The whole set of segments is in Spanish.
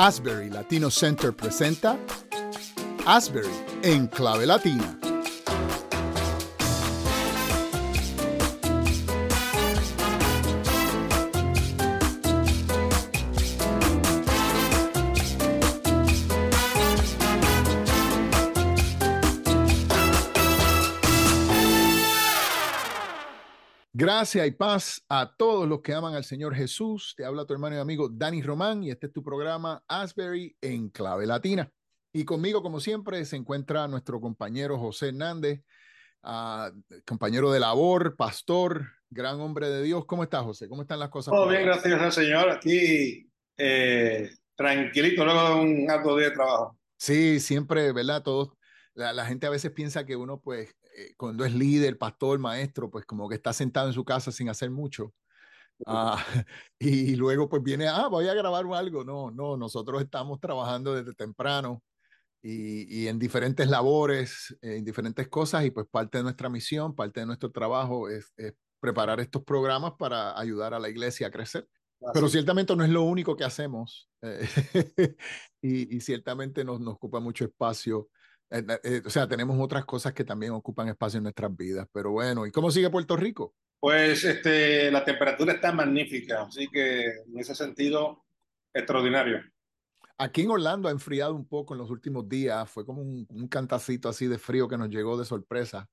Asbury Latino Center presenta Asbury en clave latina. Gracias y paz a todos los que aman al Señor Jesús. Te habla tu hermano y amigo Dani Román y este es tu programa Asbury en clave latina. Y conmigo, como siempre, se encuentra nuestro compañero José Hernández, uh, compañero de labor, pastor, gran hombre de Dios. ¿Cómo estás, José? ¿Cómo están las cosas? Todo bien, gracias al Señor. Aquí eh, tranquilito, luego de un alto día de trabajo. Sí, siempre, ¿verdad? Todos, la, la gente a veces piensa que uno, pues, eh, cuando es líder, pastor, maestro, pues como que está sentado en su casa sin hacer mucho. Ah, y luego pues viene, ah, voy a grabar algo. No, no, nosotros estamos trabajando desde temprano y, y en diferentes labores, en diferentes cosas y pues parte de nuestra misión, parte de nuestro trabajo es, es preparar estos programas para ayudar a la iglesia a crecer. Así. Pero ciertamente no es lo único que hacemos eh, y, y, ciertamente nos, nos ocupa mucho espacio eh, eh, o sea, tenemos otras cosas que también ocupan espacio en nuestras vidas, pero bueno, ¿y cómo sigue Puerto Rico? Pues este, la temperatura está magnífica, así que en ese sentido, extraordinario. Aquí en Orlando ha enfriado un poco en los últimos días, fue como un, un cantacito así de frío que nos llegó de sorpresa.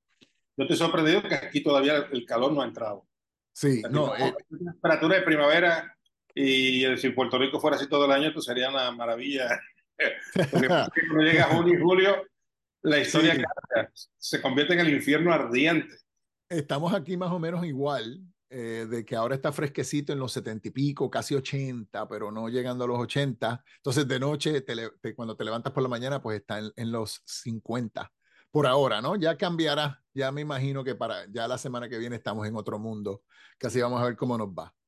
Yo estoy sorprendido que aquí todavía el calor no ha entrado. Sí, no. Eh, temperatura de primavera y si Puerto Rico fuera así todo el año, pues sería una maravilla. Porque cuando llega junio y julio, la historia sí. cambia, se convierte en el infierno ardiente. Estamos aquí más o menos igual, eh, de que ahora está fresquecito en los setenta y pico, casi ochenta, pero no llegando a los ochenta. Entonces de noche, te, te, cuando te levantas por la mañana, pues está en, en los cincuenta. Por ahora, ¿no? Ya cambiará. Ya me imagino que para ya la semana que viene estamos en otro mundo. Casi vamos a ver cómo nos va.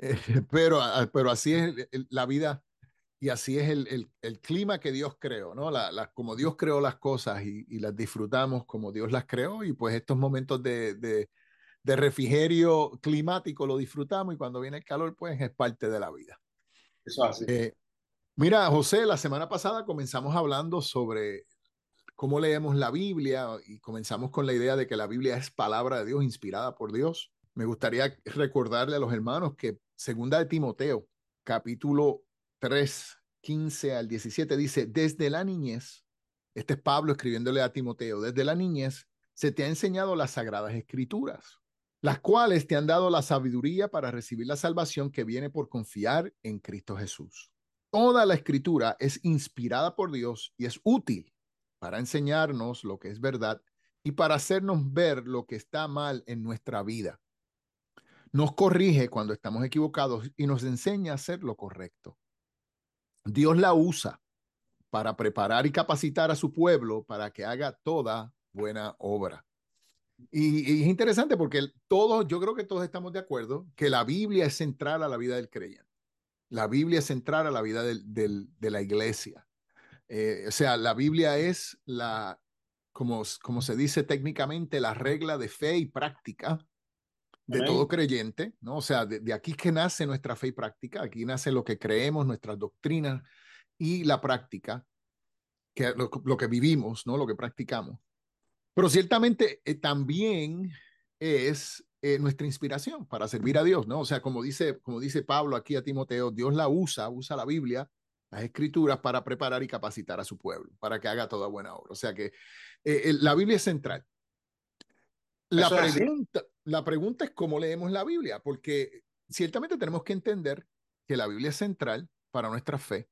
Eh, pero, pero así es la vida y así es el, el, el, clima que Dios creó, ¿no? La, la, como Dios creó las cosas y, y, las disfrutamos como Dios las creó y pues estos momentos de, de, de, refrigerio climático lo disfrutamos y cuando viene el calor pues es parte de la vida. Eso así. Eh, mira, José, la semana pasada comenzamos hablando sobre cómo leemos la Biblia y comenzamos con la idea de que la Biblia es palabra de Dios, inspirada por Dios. Me gustaría recordarle a los hermanos que segunda de Timoteo, capítulo 3, 15 al 17 dice, desde la niñez, este es Pablo escribiéndole a Timoteo, desde la niñez se te ha enseñado las sagradas escrituras, las cuales te han dado la sabiduría para recibir la salvación que viene por confiar en Cristo Jesús. Toda la escritura es inspirada por Dios y es útil para enseñarnos lo que es verdad y para hacernos ver lo que está mal en nuestra vida. Nos corrige cuando estamos equivocados y nos enseña a hacer lo correcto. Dios la usa para preparar y capacitar a su pueblo para que haga toda buena obra. Y, es interesante porque todos, yo creo que todos estamos de acuerdo que la Biblia es central a la vida del creyente. La Biblia es central a la vida del, de la iglesia. Eh, o sea, la Biblia es la, como, como se dice técnicamente, la regla de fe y práctica de todo creyente, ¿no? O sea, de, de, aquí que nace nuestra fe y práctica, aquí nace lo que creemos, nuestras doctrinas y la práctica, que lo, lo que vivimos, ¿no? Lo que practicamos. Pero ciertamente eh, también es eh, nuestra inspiración para servir a Dios, ¿no? O sea, como dice, como dice Pablo aquí a Timoteo, Dios la usa, usa la Biblia, las escrituras para preparar y capacitar a su pueblo, para que haga toda buena obra. O sea que eh, la Biblia es central. La pregunta, la pregunta es cómo leemos la Biblia, porque ciertamente tenemos que entender que la Biblia es central para nuestra fe,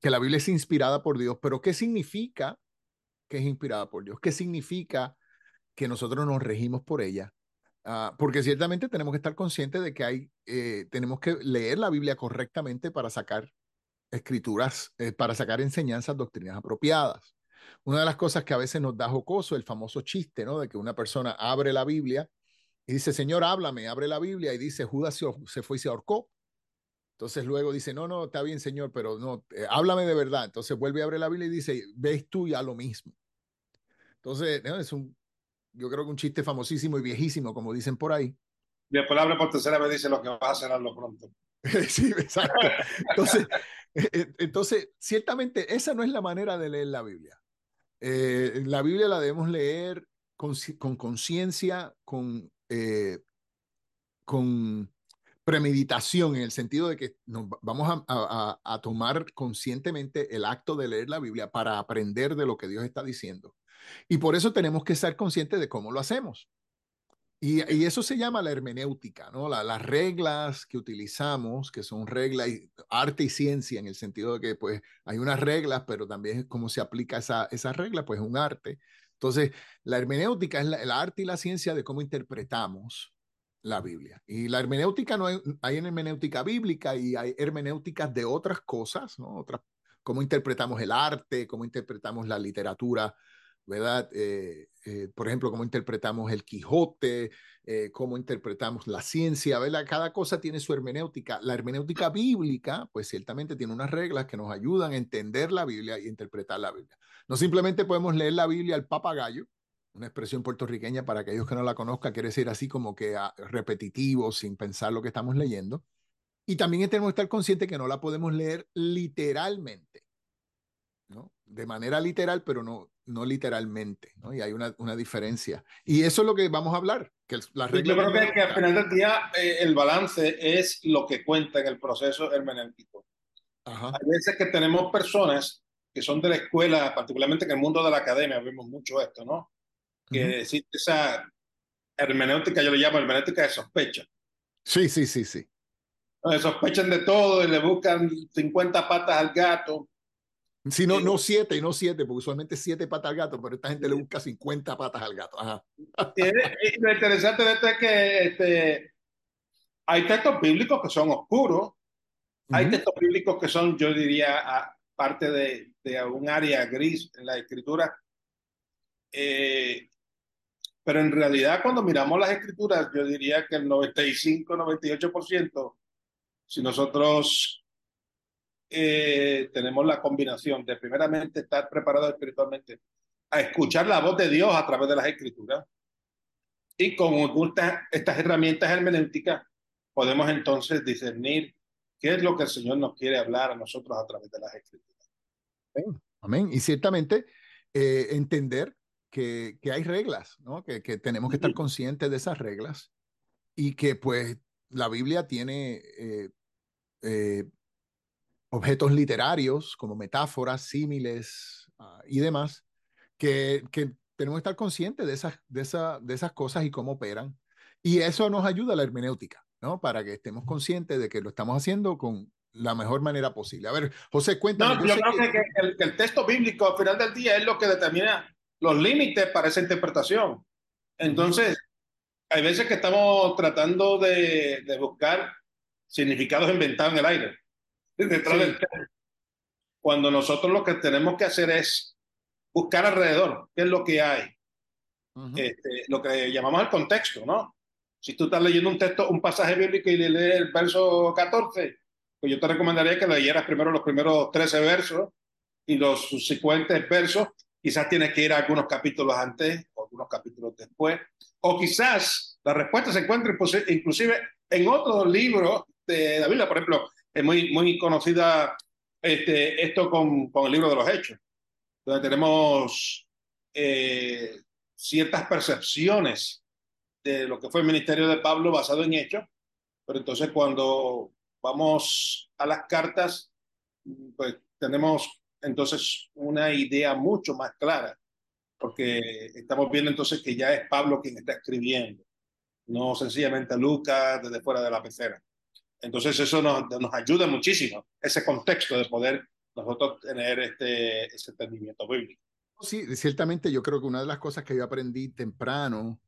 que la Biblia es inspirada por Dios, pero ¿qué significa que es inspirada por Dios? ¿Qué significa que nosotros nos regimos por ella? Uh, porque ciertamente tenemos que estar conscientes de que hay, eh, tenemos que leer la Biblia correctamente para sacar escrituras, eh, para sacar enseñanzas, doctrinas apropiadas. Una de las cosas que a veces nos da jocoso, el famoso chiste, ¿no? De que una persona abre la Biblia y dice, Señor, háblame, abre la Biblia y dice, Judas se, se fue y se ahorcó. Entonces luego dice, no, no, está bien, Señor, pero no, eh, háblame de verdad. Entonces vuelve a abrir la Biblia y dice, ves tú ya lo mismo. Entonces, ¿no? es un, yo creo que un chiste famosísimo y viejísimo, como dicen por ahí. Y después abre por tercera vez dice lo que va a hacer a lo pronto. sí, exacto. Entonces, eh, eh, entonces, ciertamente esa no es la manera de leer la Biblia. Eh, la Biblia la debemos leer con conciencia, con, con premeditación, en el sentido de que nos vamos a, a, tomar conscientemente el acto de leer la Biblia para aprender de lo que Dios está diciendo. Y por eso tenemos que ser conscientes de cómo lo hacemos. Y, eso se llama la hermenéutica, ¿no? La, las reglas que utilizamos, que son reglas, arte y ciencia, en el sentido de que pues hay unas reglas, pero también cómo se aplica esa, esa regla, pues es un arte. Entonces, la hermenéutica es la, el arte y la ciencia de cómo interpretamos la Biblia. Y la hermenéutica no hay, hay hermenéutica bíblica y hay hermenéuticas de otras cosas, ¿no? Otras, cómo interpretamos el arte, cómo interpretamos la literatura, ¿verdad? Eh, eh, por ejemplo, cómo interpretamos el Quijote, eh, cómo interpretamos la ciencia, ¿verdad? Cada cosa tiene su hermenéutica. La hermenéutica bíblica, pues ciertamente tiene unas reglas que nos ayudan a entender la Biblia y interpretar la Biblia. No simplemente podemos leer la Biblia al papagayo, una expresión puertorriqueña para aquellos que no la conozcan, quiere decir así como que ah, repetitivo, sin pensar lo que estamos leyendo. Y también tenemos que estar conscientes que no la podemos leer literalmente, ¿no? De manera literal, pero no, no literalmente, ¿no? Y hay una, una diferencia. Y eso es lo que vamos a hablar. Que la regla Yo creo que, al final del día eh, el balance es lo que cuenta en el proceso hermenéutico. Ajá. Hay veces que tenemos personas que son de la escuela, particularmente en el mundo de la academia, vemos mucho esto, ¿no? que existe esa hermenéutica, yo le llamo hermenéutica de sospecha. Sí, sí, sí, sí. sospechan de todo y le buscan 50 patas al gato. Sí, no, no siete, no siete, porque usualmente siete patas al gato, pero esta gente le busca 50 patas al gato. Ajá. Y, lo interesante de esto es que este, hay textos bíblicos que son oscuros, hay textos bíblicos que son, yo diría, parte de, de un área gris en la escritura. Eh, pero en realidad, cuando miramos las escrituras, yo diría que el 95, 98%, si nosotros eh, tenemos la combinación de primeramente estar preparados espiritualmente a escuchar la voz de Dios a través de las escrituras y con estas herramientas hermenéuticas podemos entonces discernir qué es lo que el Señor nos quiere hablar a nosotros a través de las escrituras. Amén. Y ciertamente eh, entender que, que hay reglas, ¿no? Que, que tenemos que estar conscientes de esas reglas y que pues la Biblia tiene eh, eh, objetos literarios como metáforas, símiles uh, y demás, que, que, tenemos que estar conscientes de esas, de, esa, de esas cosas y cómo operan. Y eso nos ayuda a la hermenéutica, ¿no? Para que estemos conscientes de que lo estamos haciendo con la mejor manera posible. A ver, José, cuéntame. No, yo, creo que, el, que, el, texto bíblico al final del día es lo que determina los límites para esa interpretación. Entonces, hay veces que estamos tratando de, de buscar significados inventados en el aire, detrás del Cuando nosotros lo que tenemos que hacer es buscar alrededor qué es lo que hay, este, lo que llamamos el contexto, ¿no? Si tú estás leyendo un texto, un pasaje bíblico y lees el verso 14, pues yo te recomendaría que leyeras primero los primeros 13 versos y los subsecuentes versos. Quizás tienes que ir a algunos capítulos antes o algunos capítulos después, o quizás la respuesta se encuentra inclusive en otros libros de la Biblia, por ejemplo, es muy, muy conocida este, esto con, con el libro de los Hechos, donde tenemos eh, ciertas percepciones de lo que fue el ministerio de Pablo basado en hechos, pero entonces cuando vamos a las cartas, pues tenemos entonces una idea mucho más clara, porque estamos viendo entonces que ya es Pablo quien está escribiendo, no sencillamente Lucas desde fuera de la pecera. Entonces eso nos, ayuda muchísimo, ese contexto de poder nosotros tener este, ese entendimiento bíblico. Sí, ciertamente yo creo que una de las cosas que yo aprendí temprano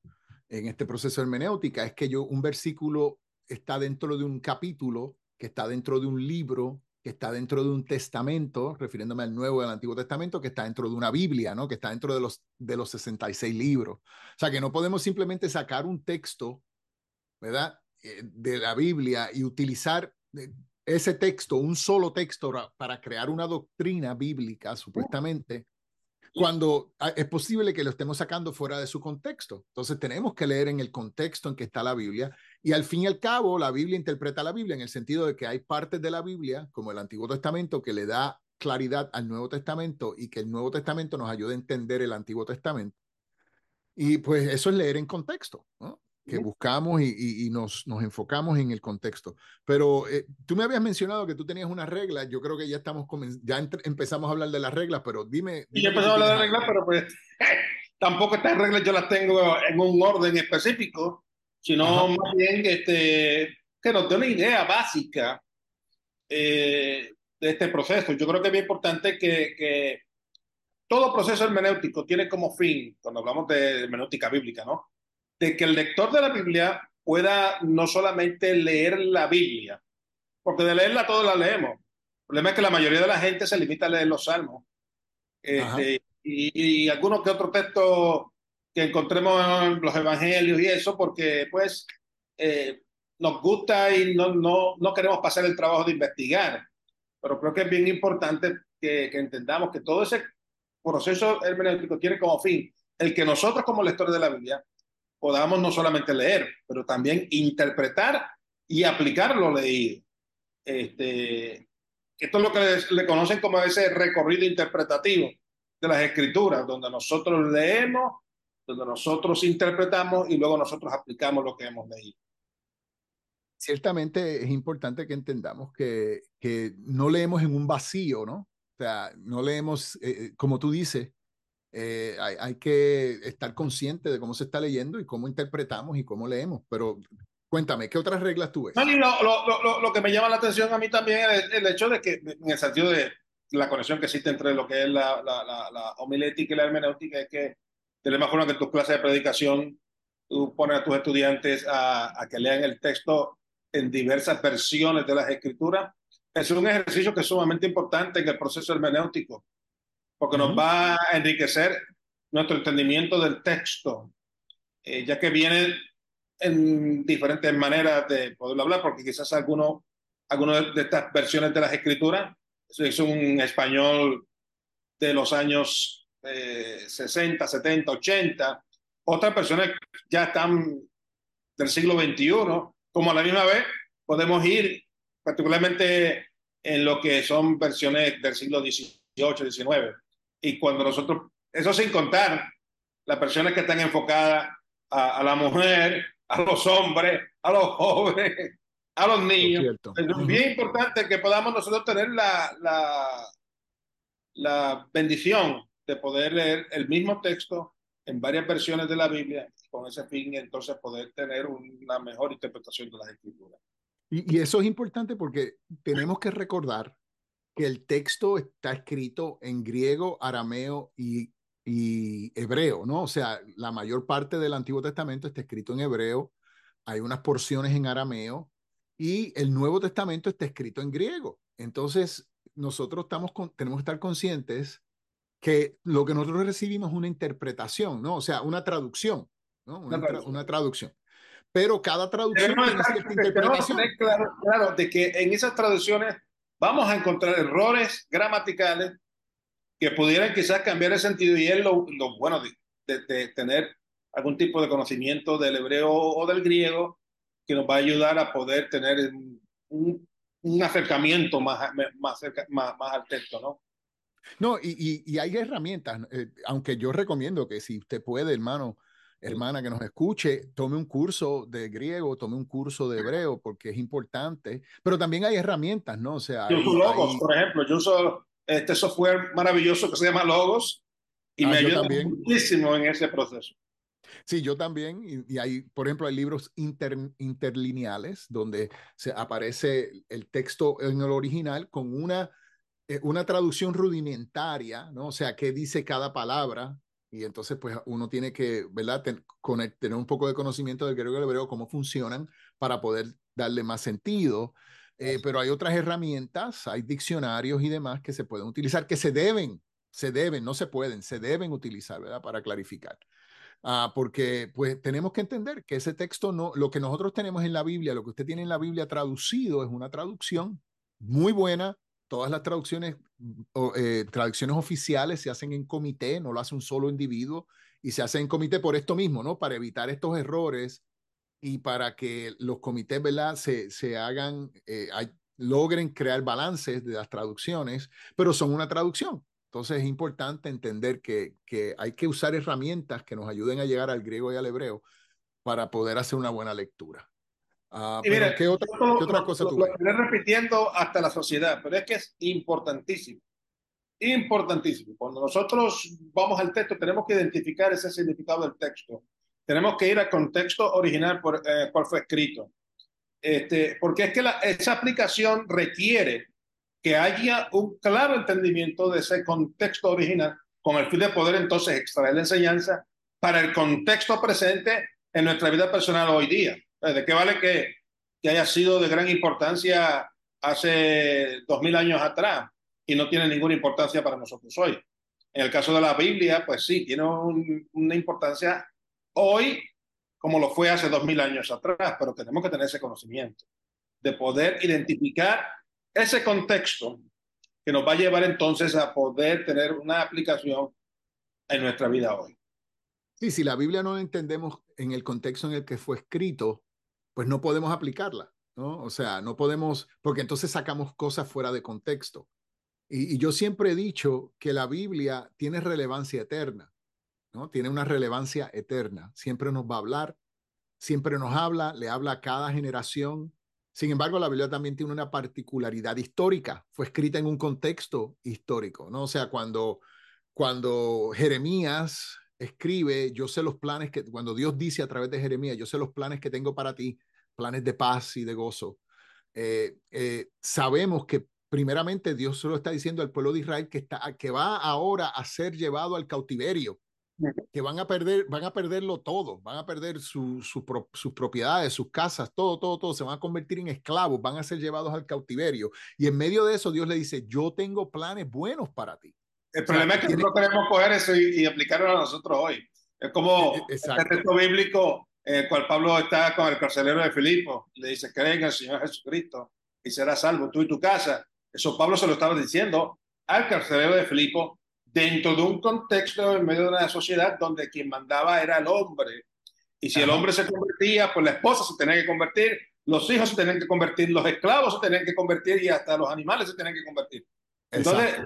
en este proceso hermenéutica es que yo un versículo está dentro de un capítulo, que está dentro de un libro, que está dentro de un testamento, refiriéndome al Nuevo y al Antiguo Testamento, que está dentro de una Biblia, ¿no? Que está dentro de los, de los 66 libros. O sea, que no podemos simplemente sacar un texto, ¿verdad? Eh, de la Biblia y utilizar eh, ese texto, un solo texto, para crear una doctrina bíblica, supuestamente, cuando ah, es posible que lo estemos sacando fuera de su contexto. Entonces tenemos que leer en el contexto en que está la Biblia Y al fin y al cabo, la Biblia interpreta la Biblia en el sentido de que hay partes de la Biblia, como el Antiguo Testamento, que le da claridad al Nuevo Testamento y que el Nuevo Testamento nos ayuda a entender el Antiguo Testamento. Y pues eso es leer en contexto, ¿no? Que buscamos y, y, nos, nos, enfocamos en el contexto. Pero eh, tú me habías mencionado que tú tenías una regla, yo creo que ya estamos ya empezamos a hablar de las reglas, pero dime... y yo empezamos a hablar de las reglas, pero pues tampoco estas reglas yo las tengo en un orden específico, sino más bien este, que nos dé una idea básica eh, de este proceso. Yo creo que es bien importante que, que todo proceso hermenéutico tiene como fin, cuando hablamos de hermenéutica bíblica, ¿no? De que el lector de la Biblia pueda no solamente leer la Biblia, porque de leerla todos la leemos. El problema es que la mayoría de la gente se limita a leer los salmos. Este, y, algunos que otros textos que encontremos en los evangelios y eso, porque pues eh, nos gusta y no, no, no queremos pasar el trabajo de investigar. Pero creo que es bien importante que, que entendamos que todo ese proceso hermenéutico tiene como fin el que nosotros como lectores de la Biblia podamos no solamente leer, pero también interpretar y aplicar lo leído. Este, esto es lo que le, conocen como ese recorrido interpretativo de las escrituras, donde nosotros leemos, donde nosotros interpretamos y luego nosotros aplicamos lo que hemos leído. Ciertamente es importante que entendamos que, que no leemos en un vacío, ¿no? O sea, no leemos, eh, eh, como tú dices, eh, hay, hay, que estar consciente de cómo se está leyendo y cómo interpretamos y cómo leemos. Pero cuéntame, ¿qué otras reglas tú ves? lo, lo, lo, lo, que me llama la atención a mí también es el, hecho de que, en el sentido de la conexión que existe entre lo que es la, la, la, homilética y la hermenéutica, es que la misma forma que en tus clases de predicación tú pones a tus estudiantes a, a que lean el texto en diversas versiones de las escrituras, es un ejercicio que es sumamente importante en el proceso hermenéutico porque nos va a enriquecer nuestro entendimiento del texto, eh, ya que viene en diferentes maneras de poderlo hablar, porque quizás alguno, alguno de estas versiones de las escrituras es un español de los años eh, 60, 70, 80, otras personas ya están del siglo XXI, como a la misma vez podemos ir particularmente en lo que son versiones del siglo XVIII, XIX. Y cuando nosotros, eso sin contar las personas que están enfocadas a, a la mujer, a los hombres, a los jóvenes, a los niños. Es bien importante que podamos nosotros tener la, la, la bendición de poder leer el mismo texto en varias versiones de la Biblia con ese fin entonces poder tener una mejor interpretación de las escrituras. Y, y, eso es importante porque tenemos que recordar que el texto está escrito en griego, arameo y, y hebreo, ¿no? O sea, la mayor parte del Antiguo Testamento está escrito en hebreo, hay unas porciones en arameo y el Nuevo Testamento está escrito en griego. Entonces, nosotros estamos con, tenemos que estar conscientes que lo que nosotros recibimos es una interpretación, ¿no? O sea, una traducción, ¿no? Una, tra una traducción. Pero cada traducción tiene cierta interpretación. Claro, claro, de que en esas traducciones vamos a encontrar errores gramaticales que pudieran quizás cambiar el sentido y es lo, lo bueno de, tener algún tipo de conocimiento del hebreo o del griego que nos va a ayudar a poder tener un, acercamiento más, más, más, al texto, ¿no? No, y, y, y hay herramientas, eh, aunque yo recomiendo que si usted puede, hermano, hermana que nos escuche, tome un curso de griego, tome un curso de hebreo, porque es importante, pero también hay herramientas, ¿no? O sea, yo uso Logos, hay... por ejemplo, yo uso este software maravilloso que se llama Logos y ah, me ayuda muchísimo en ese proceso. Sí, yo también, y, y, hay, por ejemplo, hay libros inter, interlineales donde se aparece el texto en el original con una, eh, una traducción rudimentaria, ¿no? O sea, qué dice cada palabra, y entonces, pues uno tiene que, ¿verdad? Ten, tener un poco de conocimiento del griego hebreo, cómo funcionan para poder darle más sentido. Eh, pero hay otras herramientas, hay diccionarios y demás que se pueden utilizar, que se deben, se deben, no se pueden, se deben utilizar, ¿verdad? Para clarificar. Ah, porque pues tenemos que entender que ese texto no, lo que nosotros tenemos en la Biblia, lo que usted tiene en la Biblia traducido es una traducción muy buena, todas las traducciones, eh, traducciones oficiales se hacen en comité, no lo hace un solo individuo y se hace en comité por esto mismo, ¿no? Para evitar estos errores y para que los comités, ¿verdad? Se, se hagan, eh, logren crear balances de las traducciones, pero son una traducción. Entonces es importante entender que, que hay que usar herramientas que nos ayuden a llegar al griego y al hebreo para poder hacer una buena lectura. Uh, mira, ¿qué otra, ¿qué otra cosa lo, tú? Lo repitiendo hasta la sociedad, pero es que es importantísimo. Importantísimo. Cuando nosotros vamos al texto, tenemos que identificar ese significado del texto. Tenemos que ir al contexto original por eh, cual fue escrito. Este, porque es que la, esa aplicación requiere que haya un claro entendimiento de ese contexto original con el fin de poder entonces extraer la enseñanza para el contexto presente en nuestra vida personal hoy día. ¿De qué vale que, que haya sido de gran importancia hace dos mil años atrás y no tiene ninguna importancia para nosotros hoy? En el caso de la Biblia, pues sí, tiene un, una importancia hoy como lo fue hace dos mil años atrás, pero tenemos que tener ese conocimiento de poder identificar ese contexto que nos va a llevar entonces a poder tener una aplicación en nuestra vida hoy. Sí, si la Biblia no la entendemos en el contexto en el que fue escrito, pues no podemos aplicarla, ¿no? O sea, no podemos, porque entonces sacamos cosas fuera de contexto. Y, yo siempre he dicho que la Biblia tiene relevancia eterna. Tiene una relevancia eterna. Siempre nos va a hablar, siempre nos habla, le habla a cada generación. Sin embargo, la Biblia también tiene una particularidad histórica. Fue escrita en un contexto histórico, ¿no? O sea, cuando, cuando Jeremías escribe, yo sé los planes que, cuando Dios dice a través de Jeremías, yo sé los planes que tengo para ti, planes de paz y de gozo. Eh, eh, sabemos que primeramente Dios solo está diciendo al pueblo de Israel que, está, que va ahora a ser llevado al cautiverio que van a perder, van a perderlo todo, van a perder su, su sus propiedades, sus casas, todo, todo, todo, se van a convertir en esclavos, van a ser llevados al cautiverio. Y en medio de eso Dios le dice, yo tengo planes buenos para ti. El problema es que no queremos coger eso y, aplicarlo a nosotros hoy. Es como e, e, el texto bíblico en el cual Pablo está con el carcelero de Filipo, le dice, cree en el Señor Jesucristo y serás salvo tú y tu casa. Eso Pablo se lo estaba diciendo al carcelero de Filipo dentro de un contexto en medio de una sociedad donde quien mandaba era el hombre. Y si el hombre se convertía, pues la esposa se tenía que convertir, los hijos se tenían que convertir, los esclavos se tenían que convertir y hasta los animales se tenían que convertir. Entonces,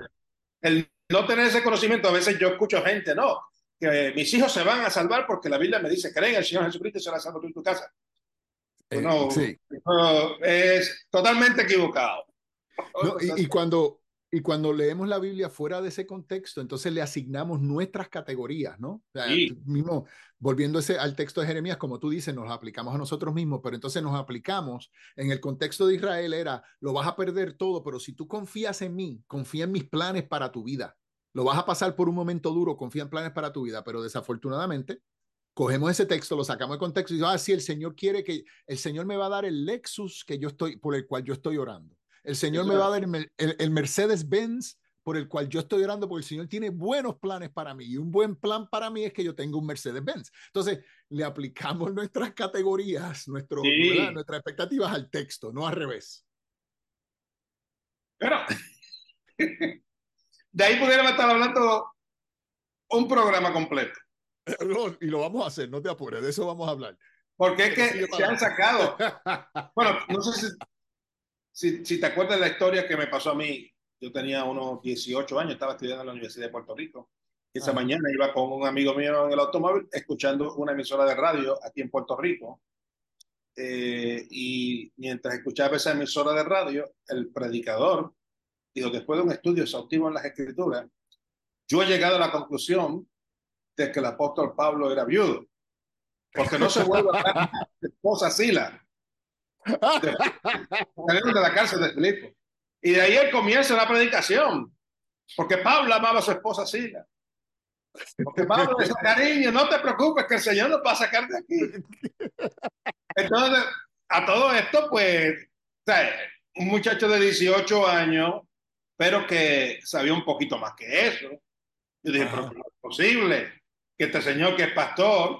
el no tener ese conocimiento, a veces yo escucho gente, no, que mis hijos se van a salvar porque la Biblia me dice, creen en el Señor Jesucristo y será salvo tú en tu casa. Eh, no, es totalmente equivocado. y, cuando, y cuando leemos la Biblia fuera de ese contexto, entonces le asignamos nuestras categorías, ¿no? mismo, volviendo al texto de Jeremías, como tú dices, nos aplicamos a nosotros mismos, pero entonces nos aplicamos en el contexto de Israel era, lo vas a perder todo, pero si tú confías en mí, confía en mis planes para tu vida. Lo vas a pasar por un momento duro, confía en planes para tu vida, pero desafortunadamente cogemos ese texto, lo sacamos de contexto y decimos, ah, sí, el Señor quiere que, el Señor me va a dar el Lexus que yo estoy, por el cual yo estoy orando. El Señor me va a dar el, Mercedes-Benz por el cual yo estoy orando, porque el Señor tiene buenos planes para mí. Y un buen plan para mí es que yo tenga un Mercedes-Benz. Entonces, le aplicamos nuestras categorías, nuestro, nuestras expectativas al texto, no al revés. Pero, de ahí pudiéramos estar hablando un programa completo. y lo vamos a hacer, no te apures, de eso vamos a hablar. Porque es que se han sacado. bueno, no sé si si, si te acuerdas de la historia que me pasó a mí, yo tenía unos 18 años, estaba estudiando en la Universidad de Puerto Rico. Esa mañana iba con un amigo mío en el automóvil escuchando una emisora de radio aquí en Puerto Rico. Eh, y mientras escuchaba esa emisora de radio, el predicador dijo, después de un estudio exhaustivo en las escrituras, yo he llegado a la conclusión de que el apóstol Pablo era viudo, porque no se vuelve a dar esposa Sila de, de la cárcel de Filipo. Y de ahí el comienzo de la predicación. Porque Pablo amaba a su esposa Sila. Porque Pablo dice, cariño, no te preocupes, que el Señor nos va a sacar de aquí. Entonces, a todo esto, pues, un muchacho de 18 años, pero que sabía un poquito más que eso. Yo dije, pero no es posible que este señor que es pastor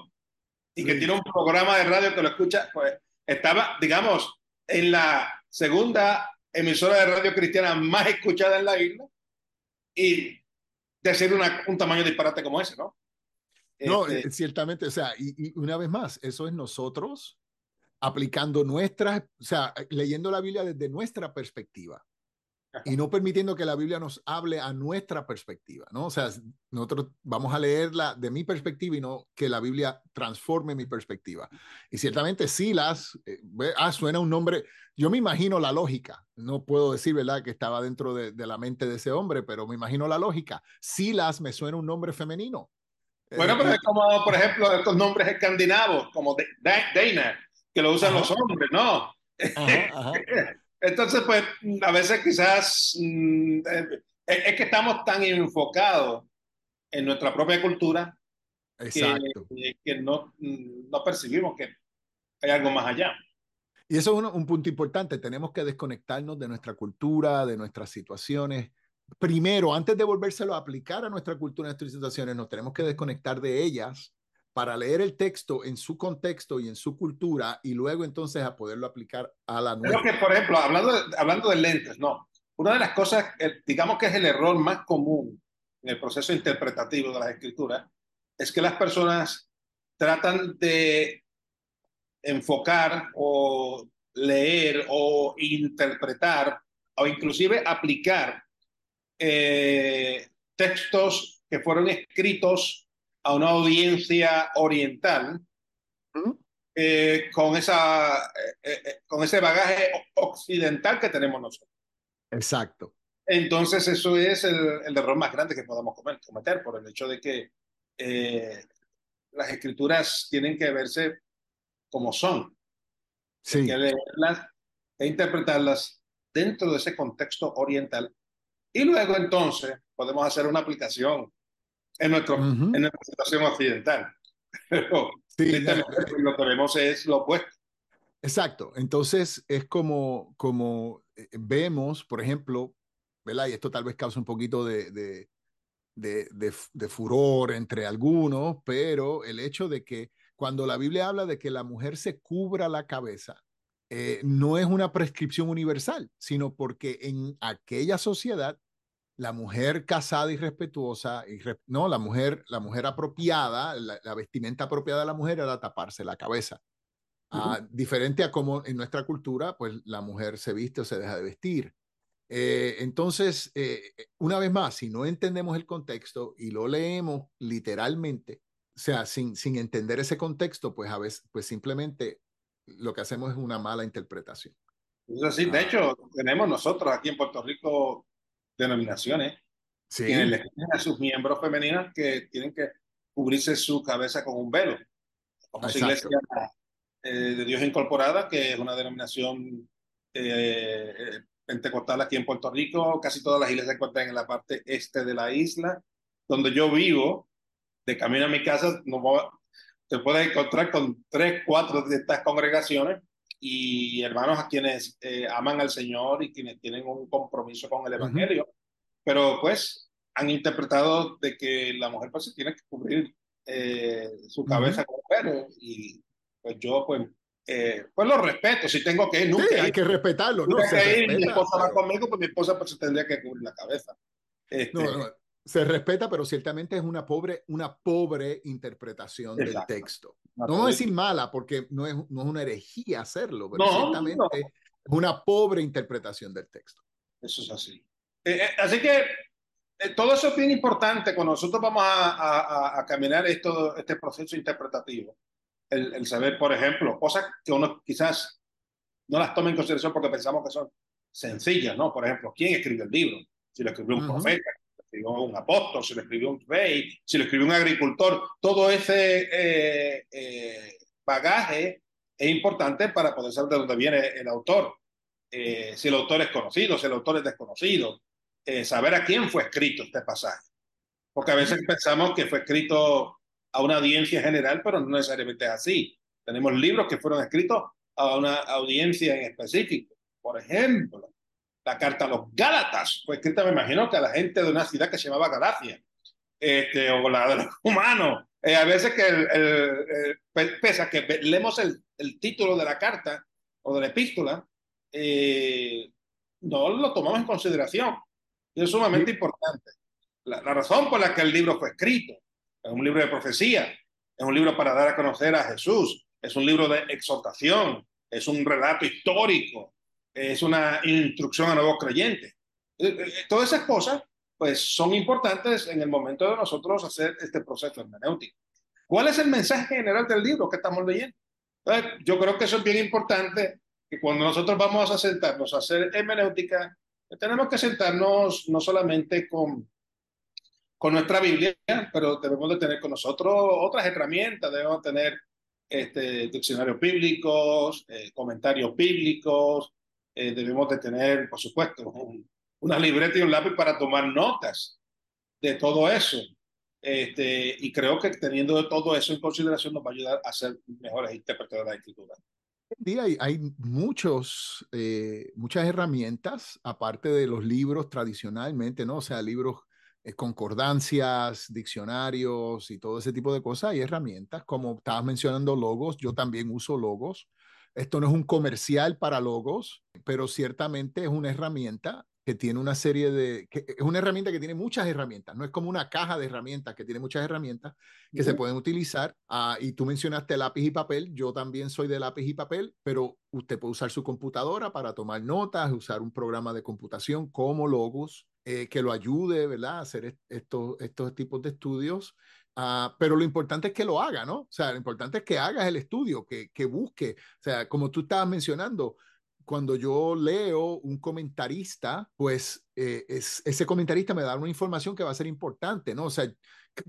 y que tiene un programa de radio que lo escucha, pues estaba, digamos, en la segunda emisora de radio cristiana más escuchada en la isla y decir una, un tamaño disparate como ese, ¿no? No, este... Eh, ciertamente, o sea, y, y, una vez más, eso es nosotros aplicando nuestras, o sea, leyendo la Biblia desde nuestra perspectiva y no permitiendo que la Biblia nos hable a nuestra perspectiva, ¿no? O sea, nosotros vamos a leerla de mi perspectiva y no que la Biblia transforme mi perspectiva. Y ciertamente Silas, eh, ah, suena un nombre, yo me imagino la lógica, no puedo decir, ¿verdad?, que estaba dentro de, de la mente de ese hombre, pero me imagino la lógica. Silas me suena un nombre femenino. Bueno, pero eh, es como, por ejemplo, estos nombres escandinavos, como Dana, que lo usan los hombres, ¿no? Ajá, ajá. Entonces, pues, a veces quizás mm, eh, es que estamos tan enfocados en nuestra propia cultura Que, no, mm, no, percibimos que hay algo más allá. Y eso es un, punto importante. Tenemos que desconectarnos de nuestra cultura, de nuestras situaciones. Primero, antes de volvérselo a aplicar a nuestra cultura, a nuestras situaciones, nos tenemos que desconectar de ellas para leer el texto en su contexto y en su cultura y luego entonces a poderlo aplicar a la nueva. Creo que, por ejemplo, hablando de, hablando de lentes, no. Una de las cosas, digamos que es el error más común en el proceso interpretativo de las escrituras, es que las personas tratan de enfocar o leer o interpretar o inclusive aplicar eh, textos que fueron escritos a una audiencia oriental eh, con, esa, eh, eh, con ese bagaje occidental que tenemos nosotros. Exacto. Entonces eso es el, el error más grande que podamos cometer por el hecho de que las escrituras tienen que verse como son. Sí. Hay que leerlas e interpretarlas dentro de ese contexto oriental. Y luego entonces podemos hacer una aplicación en, nuestro, en nuestra situación occidental. Pero sí, lo que vemos es lo opuesto. Exacto. Entonces es como, como eh, vemos, por ejemplo, ¿verdad? Y esto tal vez causa un poquito de, de, de, de, furor entre algunos, pero el hecho de que cuando la Biblia habla de que la mujer se cubra la cabeza, eh, no es una prescripción universal, sino porque en aquella sociedad la mujer casada y respetuosa, y no, la mujer, la mujer apropiada, la, vestimenta apropiada de la mujer era taparse la cabeza. Ah, diferente a como en nuestra cultura, pues la mujer se viste o se deja de vestir. Eh, entonces, eh, una vez más, si no entendemos el contexto y lo leemos literalmente, o sea, sin, sin entender ese contexto, pues a veces, pues simplemente lo que hacemos es una mala interpretación. Es así, de ah. hecho, tenemos nosotros aquí en Puerto Rico denominaciones sí. que le a sus miembros femeninas que tienen que cubrirse su cabeza con un velo. Como la iglesia eh, de Dios Incorporada, que es una denominación eh, pentecostal aquí en Puerto Rico. Casi todas las iglesias se encuentran en la parte este de la isla, donde yo vivo. De camino a mi casa, no te puedes encontrar con tres, cuatro de estas congregaciones y hermanos a quienes eh, aman al Señor y quienes tienen un compromiso con el Evangelio, pero pues han interpretado de que la mujer pues se tiene que cubrir eh, su cabeza con pelo y pues yo pues eh, pues lo respeto, si tengo que ir, nunca sí, hay que respetarlo, ¿no? Que ir, mi esposa va conmigo, pues mi esposa pues se tendría que cubrir la cabeza. Este, no, no, se respeta, pero ciertamente es una pobre, una pobre interpretación del texto. No vamos a decir mala, porque no es, no es una herejía hacerlo, pero ciertamente es una pobre interpretación del texto. Eso es así. Eh, eh, así que eh, todo eso es bien importante cuando nosotros vamos a, a, a caminar esto, este proceso interpretativo. El, el, saber, por ejemplo, cosas que uno quizás no las tome en consideración porque pensamos que son sencillas, ¿no? Por ejemplo, ¿quién escribió el libro? Si lo escribió un profeta, escribió un apóstol, si lo escribió un rey, si lo escribió un agricultor, todo ese eh, eh, bagaje es importante para poder saber de dónde viene el autor. Eh, si el autor es conocido, si el autor es desconocido, saber a quién fue escrito este pasaje. Porque a veces pensamos que fue escrito a una audiencia general, pero no necesariamente es así. Tenemos libros que fueron escritos a una audiencia en específico. Por ejemplo, la carta a los Gálatas fue escrita, me imagino, que a la gente de una ciudad que se llamaba Galacia, este, o la de los humanos. Eh, a veces que, el, el, pese a que leemos el, el, título de la carta o de la epístola, eh, no lo tomamos en consideración. Y es sumamente importante. La, la, razón por la que el libro fue escrito es un libro de profecía, es un libro para dar a conocer a Jesús, es un libro de exhortación, es un relato histórico, es una instrucción a nuevos creyentes. Eh, eh, todas esas cosas, pues, son importantes en el momento de nosotros hacer este proceso hermenéutico. ¿Cuál es el mensaje general del libro que estamos leyendo? yo creo que eso es bien importante, que cuando nosotros vamos a sentarnos a hacer hermenéutica, tenemos que sentarnos no solamente con, con nuestra Biblia, pero debemos de tener con nosotros otras herramientas, debemos tener este, diccionarios bíblicos, eh, comentarios bíblicos, eh, debemos de tener, por supuesto, una libreta y un lápiz para tomar notas de todo eso. Este, y creo que teniendo todo eso en consideración nos va a ayudar a ser mejores intérpretes de la escritura. día hay, hay muchos, eh, muchas herramientas, aparte de los libros tradicionalmente, ¿no? O sea, libros eh, concordancias, diccionarios y todo ese tipo de cosas. Hay herramientas, como estabas mencionando logos, yo también uso logos. Esto no es un comercial para logos, pero ciertamente es una herramienta que tiene una serie de, que es una herramienta que tiene muchas herramientas, no es como una caja de herramientas que tiene muchas herramientas que se pueden utilizar. Ah, y tú mencionaste lápiz y papel, yo también soy de lápiz y papel, pero usted puede usar su computadora para tomar notas, usar un programa de computación como Logos, eh, que lo ayude, ¿verdad? A hacer estos, estos tipos de estudios. Uh, pero lo importante es que lo haga, ¿no? O sea, lo importante es que hagas el estudio, que, que busque. O sea, como tú estabas mencionando, cuando yo leo un comentarista, pues eh, es, ese comentarista me da una información que va a ser importante, ¿no? O sea,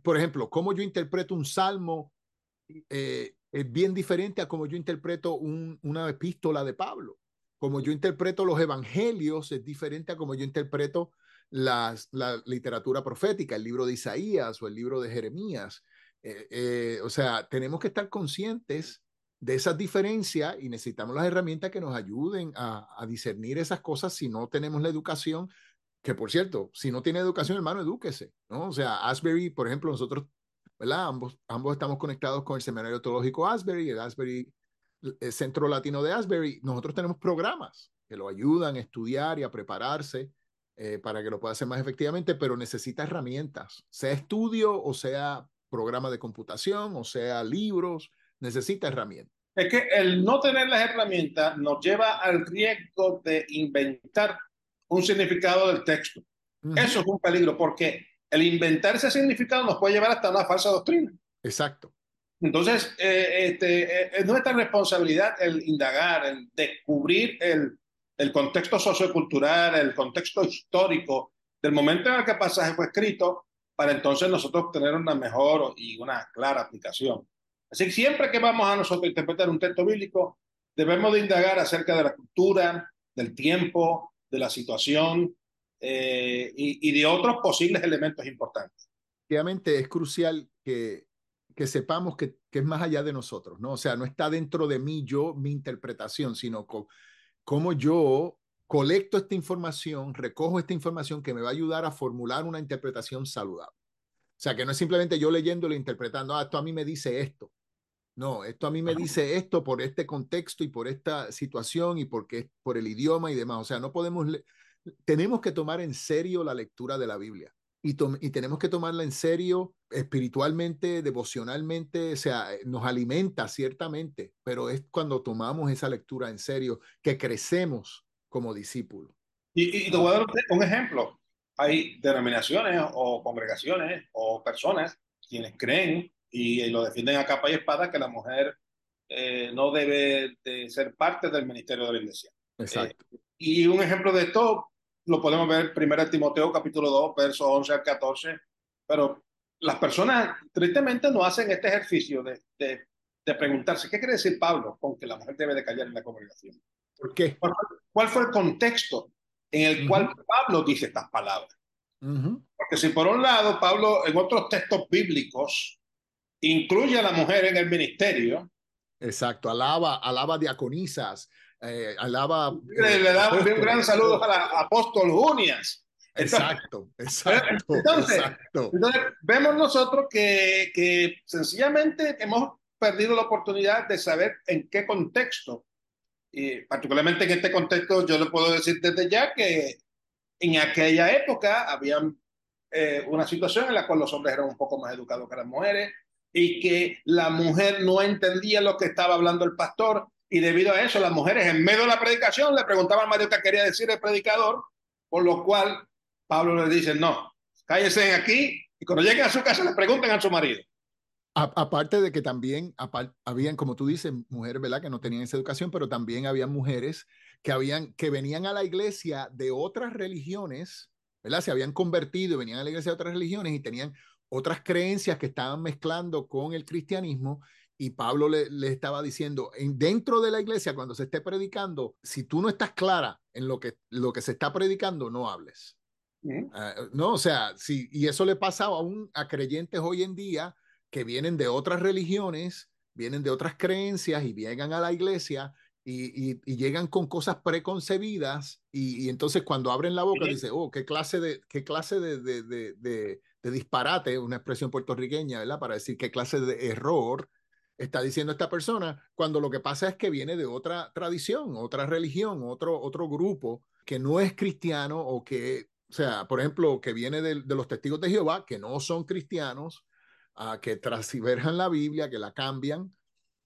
por ejemplo, cómo yo interpreto un salmo eh, es bien diferente a cómo yo interpreto un, una epístola de Pablo. Como yo interpreto los evangelios es diferente a cómo yo interpreto la literatura profética, el libro de Isaías o el libro de Jeremías. Eh, o sea, tenemos que estar conscientes de esas diferencias y necesitamos las herramientas que nos ayuden a, discernir esas cosas si no tenemos la educación, que por cierto, si no tiene educación, hermano, edúquese, ¿no? O sea, Asbury, por ejemplo, nosotros, ¿verdad? Ambos, ambos estamos conectados con el Seminario Teológico Asbury, el Asbury, el Centro Latino de Asbury. Nosotros tenemos programas que lo ayudan a estudiar y a prepararse eh, para que lo pueda hacer más efectivamente, pero necesita herramientas, sea estudio o sea programa de computación o sea libros, necesita herramientas. Es que el no tener las herramientas nos lleva al riesgo de inventar un significado del texto. Eso es un peligro porque el inventar ese significado nos puede llevar hasta una falsa doctrina. Exacto. Entonces, eh, este, eh, es nuestra responsabilidad el indagar, el descubrir el, el contexto sociocultural, el contexto histórico del momento en el que el pasaje fue escrito, para entonces nosotros tener una mejor y una clara aplicación. Así que siempre que vamos a nosotros interpretar un texto bíblico, debemos de indagar acerca de la cultura, del tiempo, de la situación eh, y, de otros posibles elementos importantes. Obviamente es crucial que, que sepamos que, que, es más allá de nosotros, ¿no? O sea, no está dentro de mí yo, mi interpretación, sino cómo yo colecto esta información, recojo esta información que me va a ayudar a formular una interpretación saludable. O sea, que no es simplemente yo leyéndolo e interpretando, ah, esto a mí me dice esto. No, esto a mí me dice esto por este contexto y por esta situación y porque por el idioma y demás. O sea, no podemos, tenemos que tomar en serio la lectura de la Biblia y, y tenemos que tomarla en serio espiritualmente, devocionalmente, o sea, eh, nos alimenta ciertamente, pero es cuando tomamos esa lectura en serio que crecemos como discípulos. Y, y te voy a dar un ejemplo. Hay denominaciones o congregaciones o personas quienes creen y lo defienden a capa y espada que la mujer eh, no debe de ser parte del ministerio de la iglesia. Exacto. Eh, y un ejemplo de esto lo podemos ver primero en Timoteo capítulo 2, versos 11 al 14, pero las personas tristemente no hacen este ejercicio de, de, de, preguntarse, ¿qué quiere decir Pablo con que la mujer debe de callar en la congregación? ¿Por qué? ¿Cuál, cuál fue el contexto en el uh -huh. cual Pablo dice estas palabras? Uh -huh. Porque si por un lado Pablo en otros textos bíblicos incluye a la mujer en el ministerio. Exacto, alaba, alaba diaconisas, eh, alaba... Le, le da un gran saludo a la apóstol Junias. Exacto, exacto, entonces, exacto. Entonces, vemos nosotros que, que sencillamente hemos perdido la oportunidad de saber en qué contexto, y particularmente en este contexto, yo le puedo decir desde ya que en aquella época había eh, una situación en la cual los hombres eran un poco más educados que las mujeres, y que la mujer no entendía lo que estaba hablando el pastor y debido a eso las mujeres en medio de la predicación le preguntaban al marido qué quería decir el predicador, por lo cual Pablo le dice, no, cállense aquí y cuando lleguen a su casa le pregunten a su marido. aparte de que también habían, como tú dices, mujeres, ¿verdad? Que no tenían esa educación, pero también había mujeres que, habían, que venían a la iglesia de otras religiones, ¿verdad? Se habían convertido venían a la iglesia de otras religiones y tenían otras creencias que estaban mezclando con el cristianismo y Pablo le, estaba diciendo, en, dentro de la iglesia, cuando se esté predicando, si tú no estás clara en lo que, lo que se está predicando, no hables. Ah, no, o sea, sí, y eso le pasa aún a creyentes hoy en día que vienen de otras religiones, vienen de otras creencias y llegan a la iglesia y, llegan con cosas preconcebidas y, entonces cuando abren la boca dice, oh, qué clase de, qué clase de, de, de, de disparate, una expresión puertorriqueña, ¿verdad? Para decir qué clase de error está diciendo esta persona, cuando lo que pasa es que viene de otra tradición, otra religión, otro, otro grupo que no es cristiano o que, o sea, por ejemplo, que viene de, los testigos de Jehová, que no son cristianos, uh, que transverjan la Biblia, que la cambian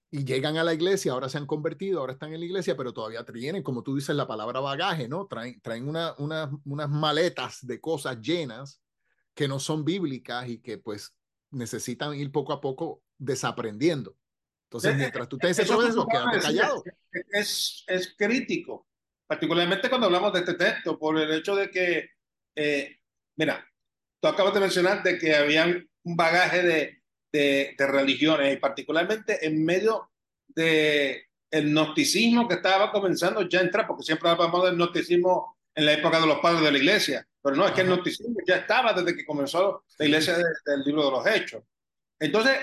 y llegan a la iglesia, ahora se han convertido, ahora están en la iglesia, pero todavía tienen, como tú dices, la palabra bagaje, ¿no? Traen, traen una, unas maletas de cosas llenas que no son bíblicas y que pues necesitan ir poco a poco desaprendiendo. Entonces, mientras tú te dices eso, quédate callado. Es, es crítico, particularmente cuando hablamos de este texto, por el hecho de que, eh, mira, tú acabas de mencionar de que habían un bagaje de, de, de religiones, y particularmente en medio de el gnosticismo que estaba comenzando ya a entrar, porque siempre hablamos del gnosticismo en la época de los padres de la iglesia, pero no, es que el gnosticismo ya estaba desde que comenzó la iglesia del libro de los hechos. Entonces,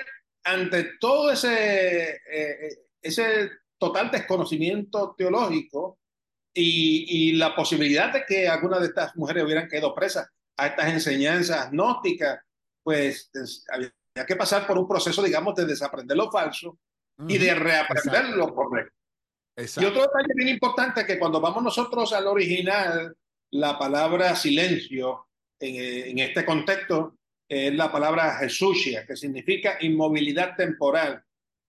ante todo ese, eh, eh, ese total desconocimiento teológico y, y, la posibilidad de que algunas de estas mujeres hubieran quedado presas a estas enseñanzas gnósticas, pues había que pasar por un proceso, digamos, de desaprender lo falso y de reaprender lo correcto. Y otro detalle bien importante es que cuando vamos nosotros al original, la palabra silencio en, en este contexto es la palabra Jesusia, que significa inmovilidad temporal.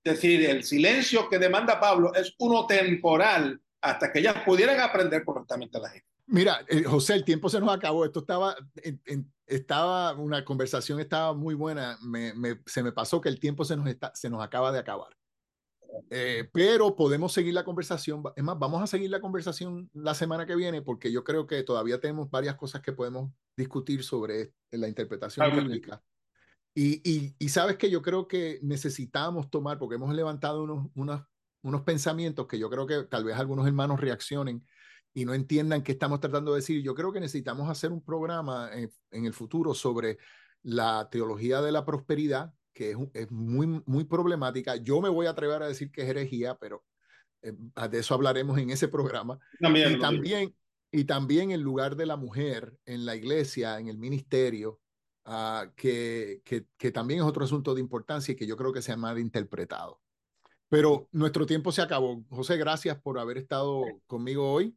Es decir, el silencio que demanda Pablo es uno temporal hasta que ellas pudieran aprender correctamente la gente. Mira, eh, José, el tiempo se nos acabó. Esto estaba, estaba una conversación estaba muy buena. Me, se me pasó que el tiempo se nos, está, se nos acaba de acabar. Eh, pero podemos seguir la conversación. Es más, vamos a seguir la conversación la semana que viene porque yo creo que todavía tenemos varias cosas que podemos discutir sobre la interpretación bíblica. Y, y, sabes que yo creo que necesitamos tomar, porque hemos levantado unos, unos, unos pensamientos que yo creo que tal vez algunos hermanos reaccionen y no entiendan qué estamos tratando de decir. Yo creo que necesitamos hacer un programa en, en el futuro sobre la teología de la prosperidad, que es, es, muy, muy problemática. Yo me voy a atrever a decir que es herejía, pero eh, de eso hablaremos en ese programa. También, y, también, y también el lugar de la mujer en la iglesia, en el ministerio, uh, que, que, que, también es otro asunto de importancia y que yo creo que se ha mal interpretado. Pero nuestro tiempo se acabó. José, gracias por haber estado conmigo hoy.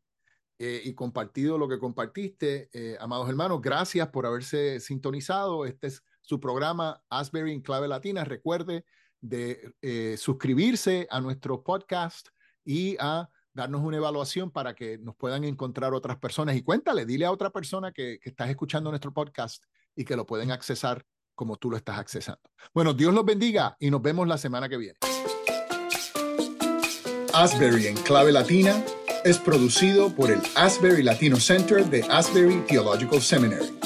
Eh, y compartido lo que compartiste. Eh, amados hermanos, gracias por haberse sintonizado. Este es su programa Asbury en Clave Latina. Recuerde de eh, suscribirse a nuestro podcast y a darnos una evaluación para que nos puedan encontrar otras personas. Y cuéntale, dile a otra persona que, que estás escuchando nuestro podcast y que lo pueden accesar como tú lo estás accesando. Bueno, Dios los bendiga y nos vemos la semana que viene. Asbury en Clave Latina es producido por el Asbury Latino Center de Asbury Theological Seminary.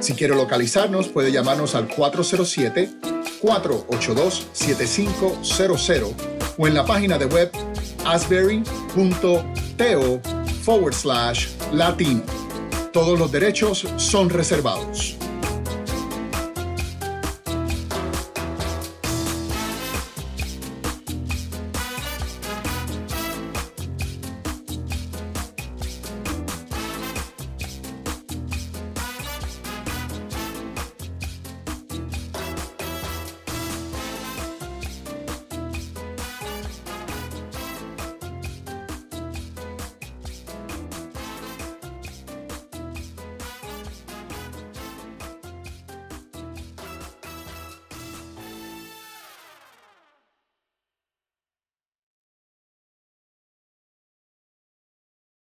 Si quiere localizarnos, puede llamarnos al 407-482-7500 o en la página de web asbury.to forward slash latino. Todos los derechos son reservados.